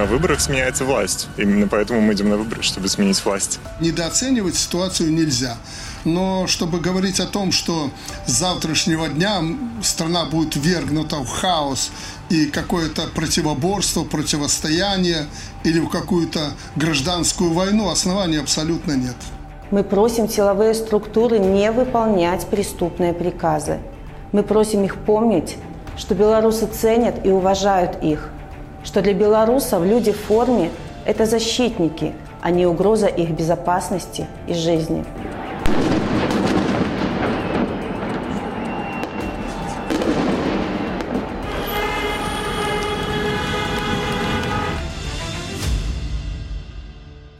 На выборах сменяется власть. Именно поэтому мы идем на выборы, чтобы сменить власть. Недооценивать ситуацию нельзя. Но чтобы говорить о том, что с завтрашнего дня страна будет вергнута в хаос и какое-то противоборство, противостояние или в какую-то гражданскую войну, оснований абсолютно нет. Мы просим силовые структуры не выполнять преступные приказы. Мы просим их помнить, что белорусы ценят и уважают их, что для белорусов люди в форме – это защитники, а не угроза их безопасности и жизни.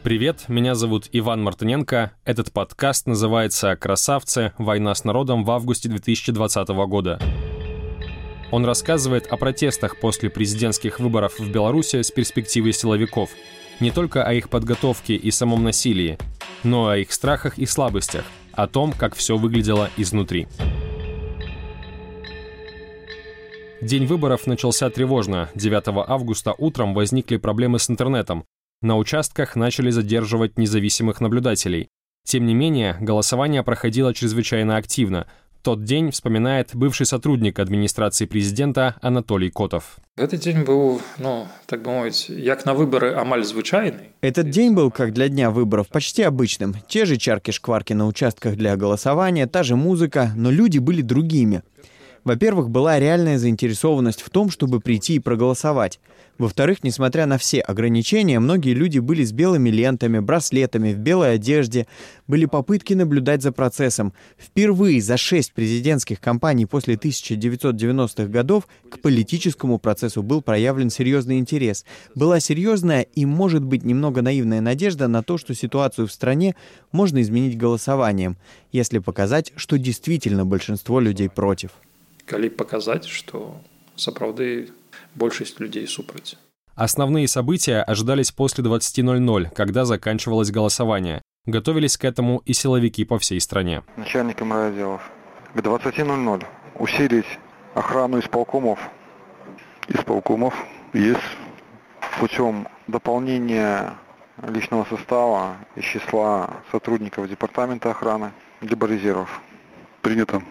Привет, меня зовут Иван Мартыненко. Этот подкаст называется «Красавцы. Война с народом» в августе 2020 года. Он рассказывает о протестах после президентских выборов в Беларуси с перспективой силовиков. Не только о их подготовке и самом насилии, но и о их страхах и слабостях, о том, как все выглядело изнутри. День выборов начался тревожно. 9 августа утром возникли проблемы с интернетом. На участках начали задерживать независимых наблюдателей. Тем не менее, голосование проходило чрезвычайно активно. Тот день вспоминает бывший сотрудник администрации президента Анатолий Котов. Этот день был, ну, так бы мовить, як на выборы амаль звычайный. Этот день был, как для дня выборов, почти обычным. Те же чарки-шкварки на участках для голосования, та же музыка, но люди были другими. Во-первых, была реальная заинтересованность в том, чтобы прийти и проголосовать. Во-вторых, несмотря на все ограничения, многие люди были с белыми лентами, браслетами, в белой одежде. Были попытки наблюдать за процессом. Впервые за шесть президентских кампаний после 1990-х годов к политическому процессу был проявлен серьезный интерес. Была серьезная и, может быть, немного наивная надежда на то, что ситуацию в стране можно изменить голосованием, если показать, что действительно большинство людей против. Калі показать, что сапраўды большасць людей супраць. Основные события ожидались после 20.00, когда заканчивалось голосование. Готовились к этому и силовики по всей стране. Начальникам райотделов к 20.00 усилить охрану исполкомов. Исполкомов есть путем дополнения личного состава из числа сотрудников департамента охраны, либо резервов. Принято.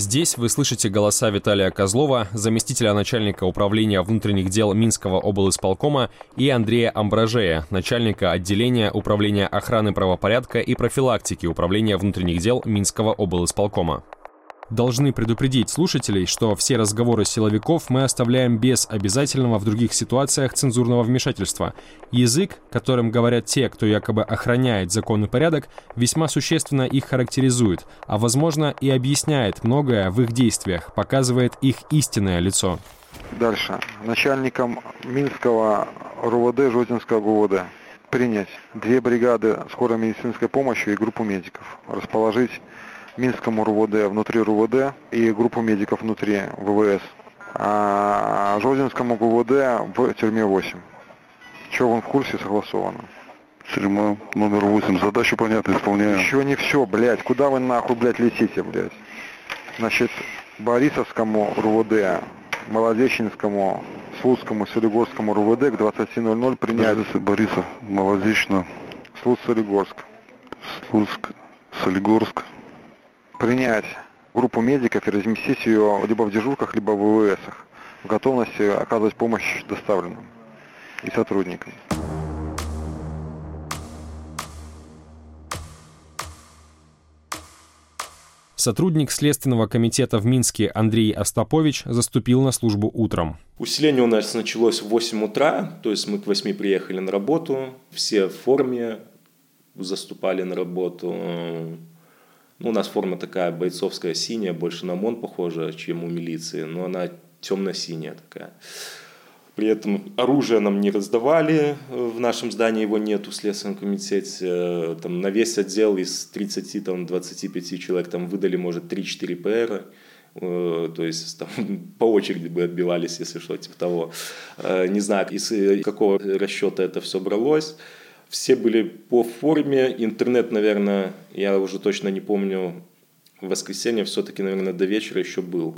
Здесь вы слышите голоса Виталия Козлова, заместителя начальника управления внутренних дел Минского облисполкома, и Андрея Амбражея, начальника отделения управления охраны правопорядка и профилактики управления внутренних дел Минского облисполкома должны предупредить слушателей, что все разговоры силовиков мы оставляем без обязательного в других ситуациях цензурного вмешательства. Язык, которым говорят те, кто якобы охраняет закон и порядок, весьма существенно их характеризует, а возможно и объясняет многое в их действиях, показывает их истинное лицо. Дальше. Начальником Минского РУВД Жодинского ГУВД принять две бригады скорой медицинской помощи и группу медиков. Расположить Минскому РУВД внутри РУВД и группу медиков внутри ВВС, а Жодинскому ГУВД в тюрьме 8. Что вам в курсе согласовано? Тюрьма номер 8. Задачу понятно, исполняем. Еще не все, блядь. Куда вы нахуй, блядь, летите, блядь? Значит, Борисовскому РУВД, Молодечинскому, Слуцкому, Солигорскому РУВД к 20.00 принять... Борисов, Молодечно. Слуц, Солигорск. Слуцк, Солигорск принять группу медиков и разместить ее либо в дежурках, либо в ВВСах в готовности оказывать помощь доставленным и сотрудникам. Сотрудник Следственного комитета в Минске Андрей Остапович заступил на службу утром. Усиление у нас началось в 8 утра, то есть мы к 8 приехали на работу, все в форме заступали на работу. Ну, у нас форма такая бойцовская синяя, больше на МОН похожа, чем у милиции, но она темно-синяя такая. При этом оружие нам не раздавали, в нашем здании его нет в Следственном комитете. Там, на весь отдел из 30-25 человек там выдали, может, 3-4 ПР. Э, то есть там, по очереди бы отбивались, если что, типа того. Э, не знаю, из какого расчета это все бралось. Все были по форме. Интернет, наверное, я уже точно не помню, в воскресенье все-таки, наверное, до вечера еще был.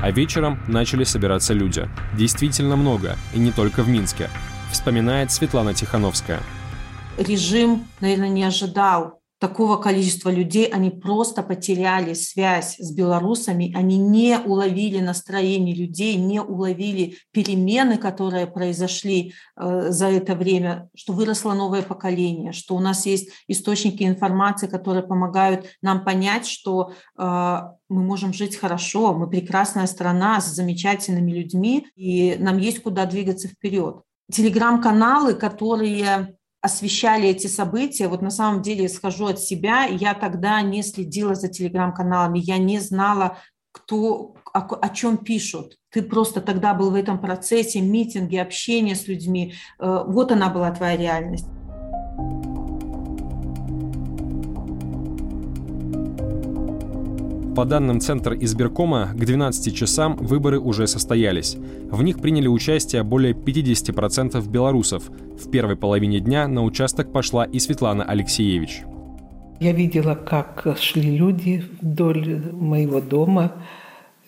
А вечером начали собираться люди. Действительно много, и не только в Минске, вспоминает Светлана Тихановская. Режим, наверное, не ожидал такого количества людей, они просто потеряли связь с белорусами, они не уловили настроение людей, не уловили перемены, которые произошли э, за это время, что выросло новое поколение, что у нас есть источники информации, которые помогают нам понять, что э, мы можем жить хорошо, мы прекрасная страна с замечательными людьми, и нам есть куда двигаться вперед. Телеграм-каналы, которые освещали эти события. Вот на самом деле скажу от себя, я тогда не следила за телеграм-каналами, я не знала, кто, о, о чем пишут. Ты просто тогда был в этом процессе, митинги, общение с людьми. Э, вот она была твоя реальность. По данным Центра избиркома, к 12 часам выборы уже состоялись. В них приняли участие более 50% белорусов. В первой половине дня на участок пошла и Светлана Алексеевич. Я видела, как шли люди вдоль моего дома,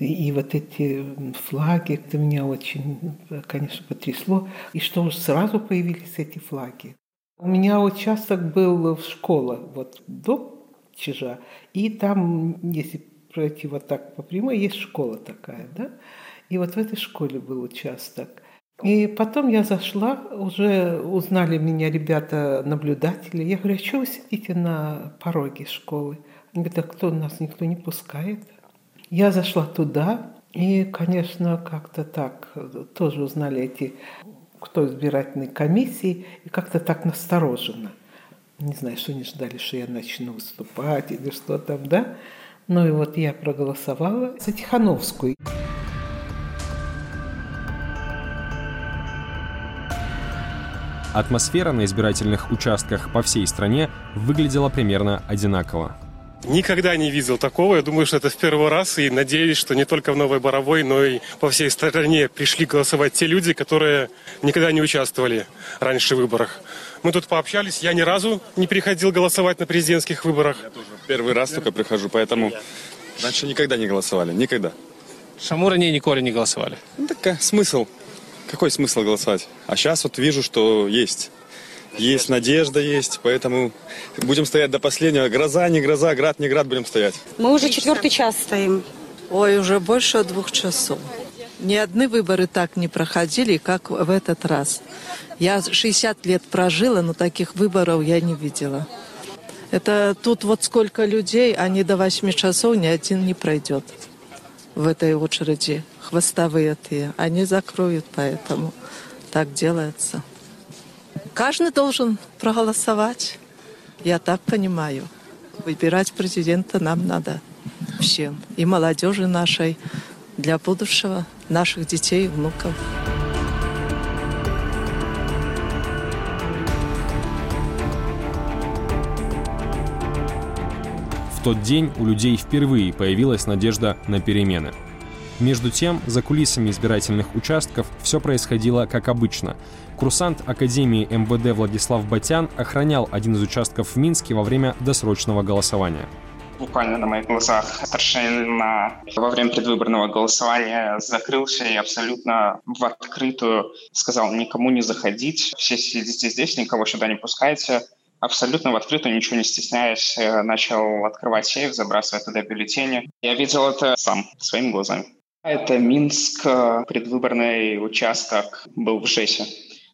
и вот эти флаги, это меня очень, конечно, потрясло. И что уж сразу появились эти флаги. У меня участок был в школе, вот до Чижа, и там, если пройти вот так по прямой, есть школа такая, да? И вот в этой школе был участок. И потом я зашла, уже узнали меня ребята-наблюдатели. Я говорю, а что вы сидите на пороге школы? Они говорят, а кто нас никто не пускает? Я зашла туда, и, конечно, как-то так тоже узнали эти, кто избирательной комиссии, и как-то так настороженно. Не знаю, что они ждали, что я начну выступать или что там, да? Ну и вот я проголосовала за Тихановскую. Атмосфера на избирательных участках по всей стране выглядела примерно одинаково. Никогда не видел такого. Я думаю, что это в первый раз. И надеюсь, что не только в Новой Боровой, но и по всей стране пришли голосовать те люди, которые никогда не участвовали раньше в выборах. Мы тут пообщались. Я ни разу не приходил голосовать на президентских выборах. Я тоже первый раз только прихожу, поэтому раньше никогда не голосовали. Никогда. Шамура не николи не голосовали? Ну, так а, смысл? Какой смысл голосовать? А сейчас вот вижу, что есть. Есть надежда, есть, поэтому будем стоять до последнего. Гроза, не гроза, град, не град, будем стоять. Мы уже четвертый час стоим. Ой, уже больше двух часов. Ни одни выборы так не проходили, как в этот раз. Я 60 лет прожила, но таких выборов я не видела. Это тут вот сколько людей, они до 8 часов ни один не пройдет в этой очереди. Хвостовые те. Они закроют, поэтому так делается. Каждый должен проголосовать. Я так понимаю. Выбирать президента нам надо всем. И молодежи нашей для будущего наших детей и внуков. В тот день у людей впервые появилась надежда на перемены. Между тем, за кулисами избирательных участков все происходило как обычно. Курсант Академии МВД Владислав Батян охранял один из участков в Минске во время досрочного голосования буквально на моих глазах старшина во время предвыборного голосования закрылся и абсолютно в открытую сказал никому не заходить, все сидите здесь, никого сюда не пускайте. Абсолютно в открытую, ничего не стесняясь, э, начал открывать сейф, забрасывать туда бюллетени. Я видел это сам, своими глазами. Это Минск, э, предвыборный участок был в ЖЭСе.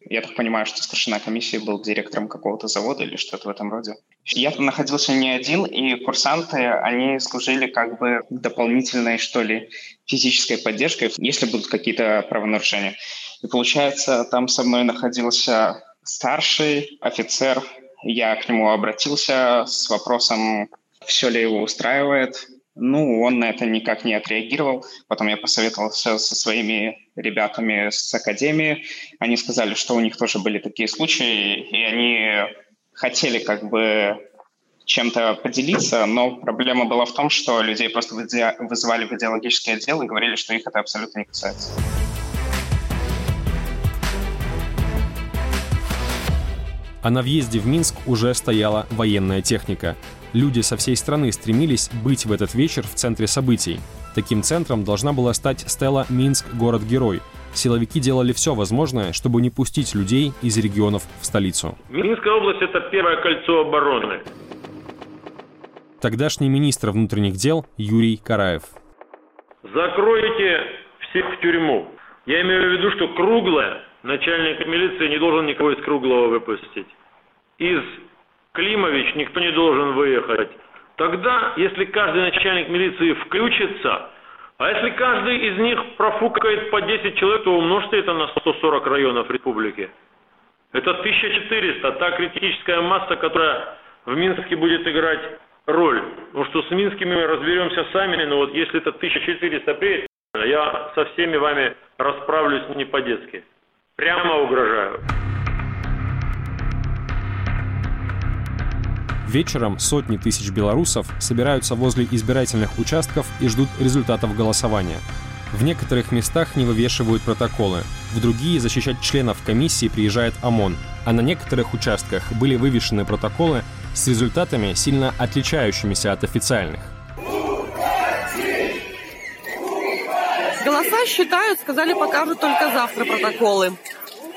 Я так понимаю, что старшина комиссии был директором какого-то завода или что-то в этом роде. Я там находился не один, и курсанты, они служили как бы дополнительной, что ли, физической поддержкой, если будут какие-то правонарушения. И получается, там со мной находился старший офицер. Я к нему обратился с вопросом, все ли его устраивает, ну, он на это никак не отреагировал. Потом я посоветовался со своими ребятами с академии. Они сказали, что у них тоже были такие случаи, и они хотели как бы чем-то поделиться, но проблема была в том, что людей просто вызывали в идеологический отдел и говорили, что их это абсолютно не касается. А на въезде в Минск уже стояла военная техника – Люди со всей страны стремились быть в этот вечер в центре событий. Таким центром должна была стать стела «Минск. Город-герой». Силовики делали все возможное, чтобы не пустить людей из регионов в столицу. Минская область – это первое кольцо обороны. Тогдашний министр внутренних дел Юрий Караев. Закройте всех в тюрьму. Я имею в виду, что круглое начальник милиции не должен никого из круглого выпустить. Из Климович никто не должен выехать. Тогда, если каждый начальник милиции включится, а если каждый из них профукает по 10 человек, то умножьте это на 140 районов республики. Это 1400, та критическая масса, которая в Минске будет играть роль. Потому что с Минскими мы разберемся сами, но вот если это 1400 приедет, я со всеми вами расправлюсь не по-детски. Прямо угрожаю. Вечером сотни тысяч белорусов собираются возле избирательных участков и ждут результатов голосования. В некоторых местах не вывешивают протоколы, в другие защищать членов комиссии приезжает ОМОН, а на некоторых участках были вывешены протоколы с результатами, сильно отличающимися от официальных. Голоса считают, сказали, покажут только завтра протоколы.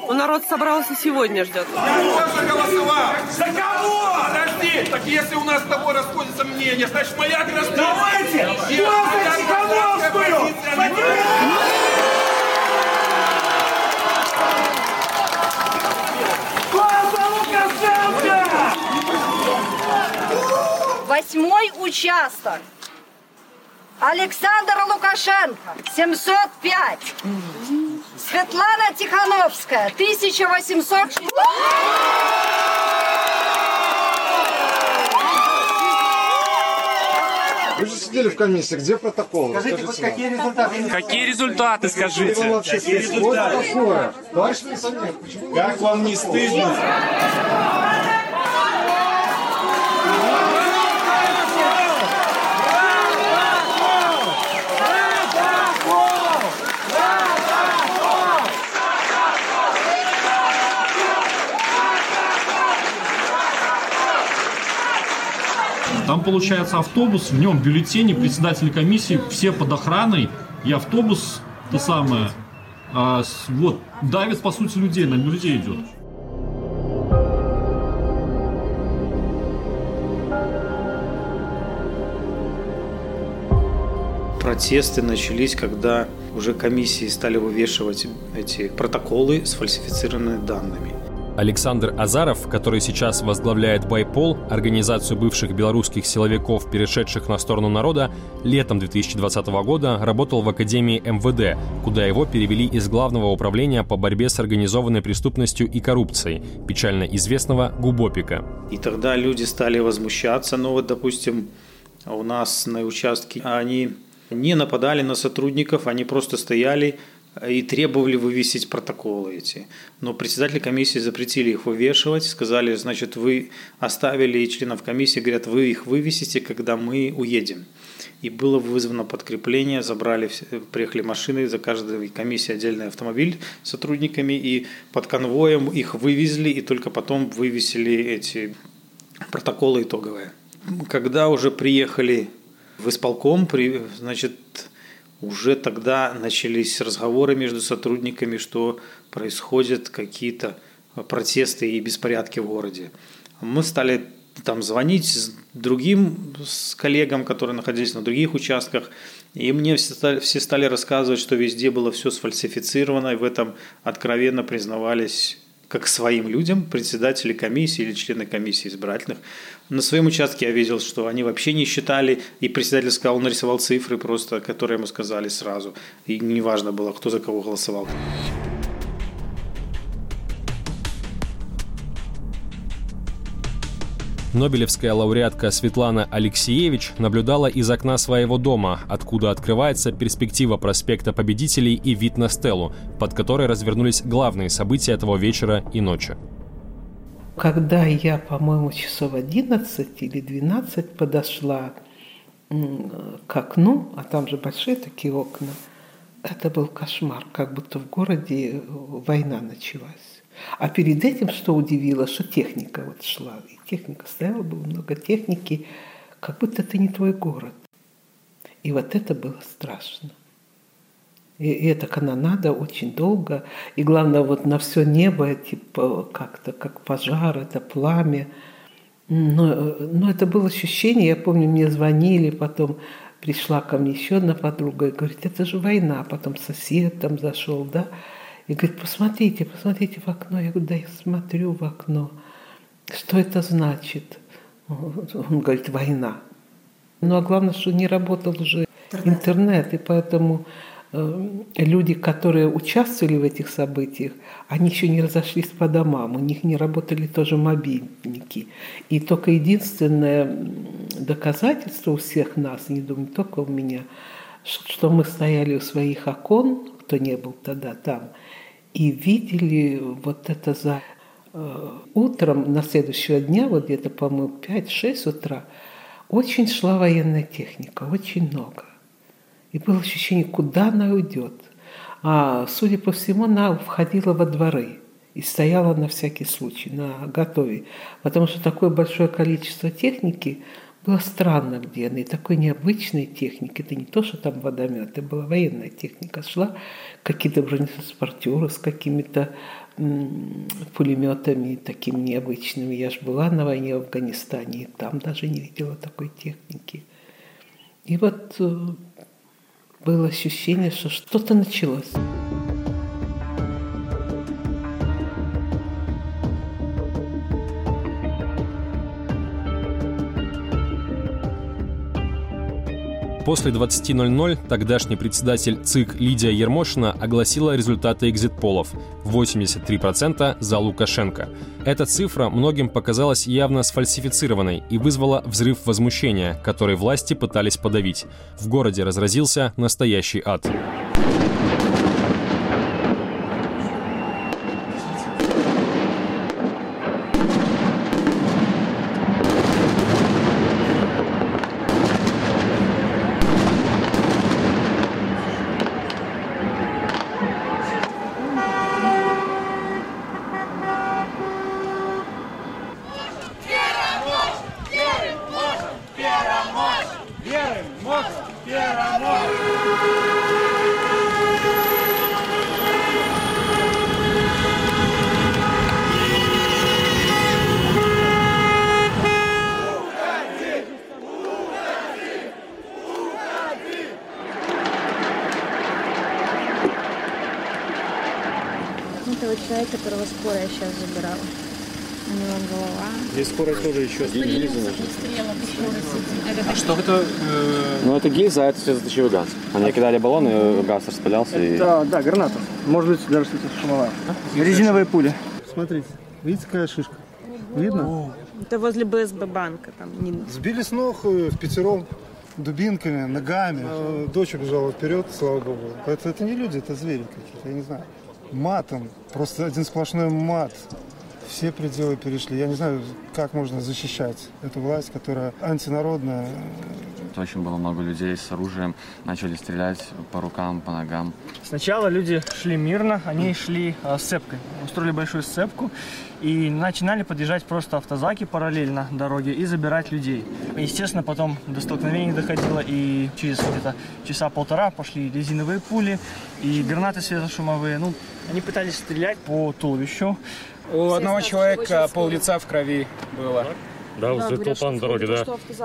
Но народ собрался сегодня ждет. Я голосовал. За кого? Подожди. Так если у нас с тобой расходятся мнения, значит моя гражданская... Давайте! Я Тихановскую! Восьмой участок. Александр Лукашенко, 705. Светлана Тихановская, 1800. Вы же сидели в комиссии, где протокол? Скажите, хоть какие результаты? Какие результаты, скажите? Какие результаты? Товарищ милиционер, почему Как вам не стыдно? Там получается автобус, в нем бюллетени, председатели комиссии, все под охраной, и автобус, то самое, а, вот, давит, по сути, людей, на людей идет. Протесты начались, когда уже комиссии стали вывешивать эти протоколы с фальсифицированными данными. Александр Азаров, который сейчас возглавляет Байпол, организацию бывших белорусских силовиков, перешедших на сторону народа, летом 2020 года работал в Академии МВД, куда его перевели из Главного управления по борьбе с организованной преступностью и коррупцией, печально известного ГУБОПИКа. И тогда люди стали возмущаться. Ну вот, допустим, у нас на участке они не нападали на сотрудников, они просто стояли и требовали вывесить протоколы эти. Но председатели комиссии запретили их вывешивать, сказали, значит, вы оставили членов комиссии, говорят, вы их вывесите, когда мы уедем. И было вызвано подкрепление, забрали, приехали машины, за каждой комиссией отдельный автомобиль с сотрудниками, и под конвоем их вывезли, и только потом вывесили эти протоколы итоговые. Когда уже приехали в исполком, при, значит, уже тогда начались разговоры между сотрудниками, что происходят какие-то протесты и беспорядки в городе. Мы стали там звонить другим с коллегам, которые находились на других участках, и мне все стали, все стали рассказывать, что везде было все сфальсифицировано, и в этом откровенно признавались как своим людям, председатели комиссии или члены комиссии избирательных. На своем участке я видел, что они вообще не считали, и председатель сказал, он нарисовал цифры просто, которые ему сказали сразу. И неважно было, кто за кого голосовал. Нобелевская лауреатка Светлана Алексеевич наблюдала из окна своего дома, откуда открывается перспектива проспекта Победителей и вид на стелу, под которой развернулись главные события этого вечера и ночи. Когда я, по-моему, часов 11 или 12 подошла к окну, а там же большие такие окна, это был кошмар, как будто в городе война началась. А перед этим, что удивило, что техника вот шла. И техника стояла, было много техники, как будто это не твой город. И вот это было страшно. И, и эта канонада очень долго. И главное, вот на все небо, типа, как-то как пожар, это пламя. Но, но это было ощущение, я помню, мне звонили, потом пришла ко мне еще одна подруга и говорит, это же война. Потом сосед там зашел, да. И говорит, посмотрите, посмотрите в окно. Я говорю, да я смотрю в окно. Что это значит? Он говорит, война. Ну а главное, что не работал уже интернет, и поэтому э, люди, которые участвовали в этих событиях, они еще не разошлись по домам, у них не работали тоже мобильники. И только единственное доказательство у всех нас, не думаю, только у меня, что мы стояли у своих окон, кто не был тогда там, и видели вот это за э, утром на следующего дня, вот где-то, по-моему, 5-6 утра, очень шла военная техника, очень много. И было ощущение, куда она уйдет. А, судя по всему, она входила во дворы и стояла на всякий случай, на готове. Потому что такое большое количество техники было странно, где она. И такой необычной техники. Это не то, что там водомет, это была военная техника. Шла какие-то бронетранспортеры с какими-то пулеметами такими необычными. Я же была на войне в Афганистане, и там даже не видела такой техники. И вот э, было ощущение, что что-то началось. После 20.00 тогдашний председатель ЦИК Лидия Ермошина огласила результаты экзит-полов – 83% за Лукашенко. Эта цифра многим показалась явно сфальсифицированной и вызвала взрыв возмущения, который власти пытались подавить. В городе разразился настоящий ад. этого человека, которого скоро я сейчас забирала. У него голова. Здесь скоро тоже еще Стрелы, А что это? Э... Ну, это гильза, а это слезоточивый газ. Они кидали баллоны, газ распылялся. Это, и... да, граната. Может быть, даже что-то шумовая. Резиновые пули. Смотрите, видите, какая шишка? Видно? Это возле БСБ банка. Там не... Сбили с ног в пятером дубинками, ногами. А дочь убежала вперед, слава богу. Это, это не люди, это звери какие-то, я не знаю. Матом, просто один сплошной мат все пределы перешли. Я не знаю, как можно защищать эту власть, которая антинародная. Очень было много людей с оружием, начали стрелять по рукам, по ногам. Сначала люди шли мирно, они шли э, сцепкой, устроили большую сцепку и начинали подъезжать просто автозаки параллельно дороге и забирать людей. Естественно, потом до столкновений доходило, и через где-то часа полтора пошли резиновые пули и гранаты светошумовые. Ну, они пытались стрелять по туловищу, у одного человека пол лица в крови было. Да, вот да, толпа на дороге, да.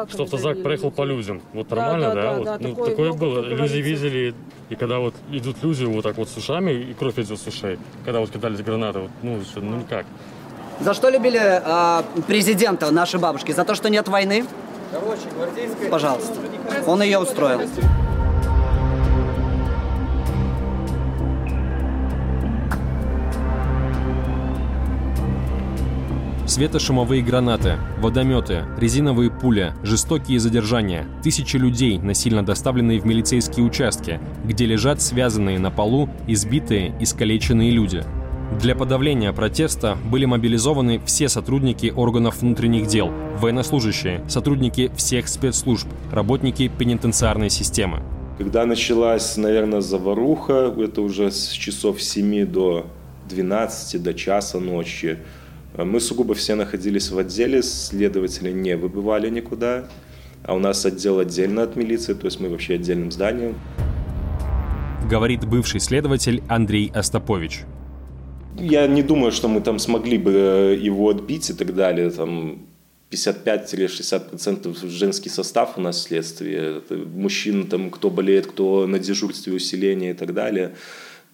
Что автозак, проехал по людям. Вот нормально, да? да, да, вот, да ну, такое, такое было. Люди видели, и когда вот идут люди вот так вот с ушами, и кровь идет с ушей, когда вот кидались гранаты, вот, ну, ну никак. За что любили э, президента наши бабушки? За то, что нет войны? Короче, гвардейская... Пожалуйста. Он ее устроил. Светошумовые гранаты, водометы, резиновые пули, жестокие задержания, тысячи людей, насильно доставленные в милицейские участки, где лежат связанные на полу избитые, искалеченные люди. Для подавления протеста были мобилизованы все сотрудники органов внутренних дел, военнослужащие, сотрудники всех спецслужб, работники пенитенциарной системы. Когда началась, наверное, заваруха, это уже с часов 7 до 12, до часа ночи, мы сугубо все находились в отделе, следователи не выбывали никуда. А у нас отдел отдельно от милиции, то есть мы вообще отдельным зданием. Говорит бывший следователь Андрей Остапович. Я не думаю, что мы там смогли бы э, его отбить и так далее. Там 55-60% женский состав у нас в следствии. Это мужчин, там, кто болеет, кто на дежурстве усиления и так далее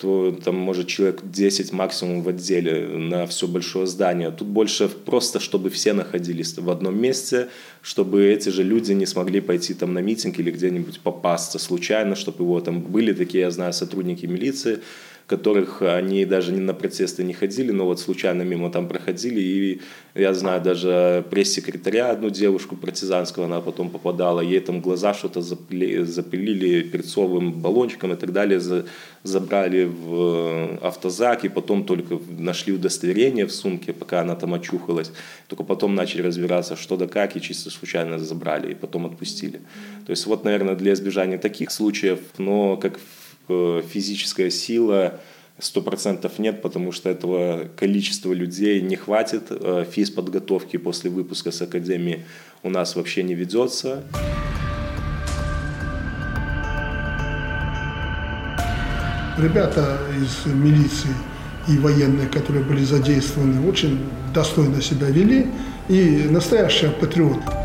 то там может человек 10 максимум в отделе на все большое здание. Тут больше просто, чтобы все находились в одном месте, чтобы эти же люди не смогли пойти там на митинг или где-нибудь попасться случайно, чтобы его там были такие, я знаю, сотрудники милиции, которых они даже не на протесты не ходили, но вот случайно мимо там проходили. И я знаю даже пресс-секретаря, одну девушку партизанского, она потом попадала, ей там глаза что-то запили, запилили перцовым баллончиком и так далее, за, забрали в э, автозак, и потом только нашли удостоверение в сумке, пока она там очухалась. Только потом начали разбираться, что да как, и чисто случайно забрали, и потом отпустили. То есть вот, наверное, для избежания таких случаев, но как Э, физическая сила сто процентов нет, потому что этого количества людей не хватит. Э, физподготовки после выпуска с академии у нас вообще не ведется. Ребята из милиции и военные, которые были задействованы, очень достойно себя вели и настоящие патриоты.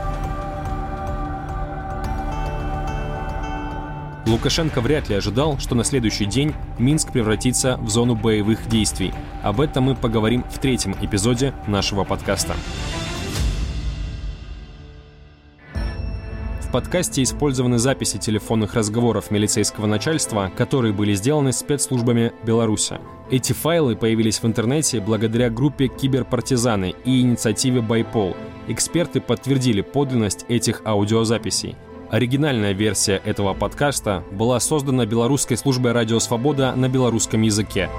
Лукашенко вряд ли ожидал, что на следующий день Минск превратится в зону боевых действий. Об этом мы поговорим в третьем эпизоде нашего подкаста. В подкасте использованы записи телефонных разговоров милицейского начальства, которые были сделаны спецслужбами Беларуси. Эти файлы появились в интернете благодаря группе «Киберпартизаны» и инициативе «Байпол». Эксперты подтвердили подлинность этих аудиозаписей. Оригинальная версия этого подкаста была создана белорусской службой «Радио Свобода» на белорусском языке.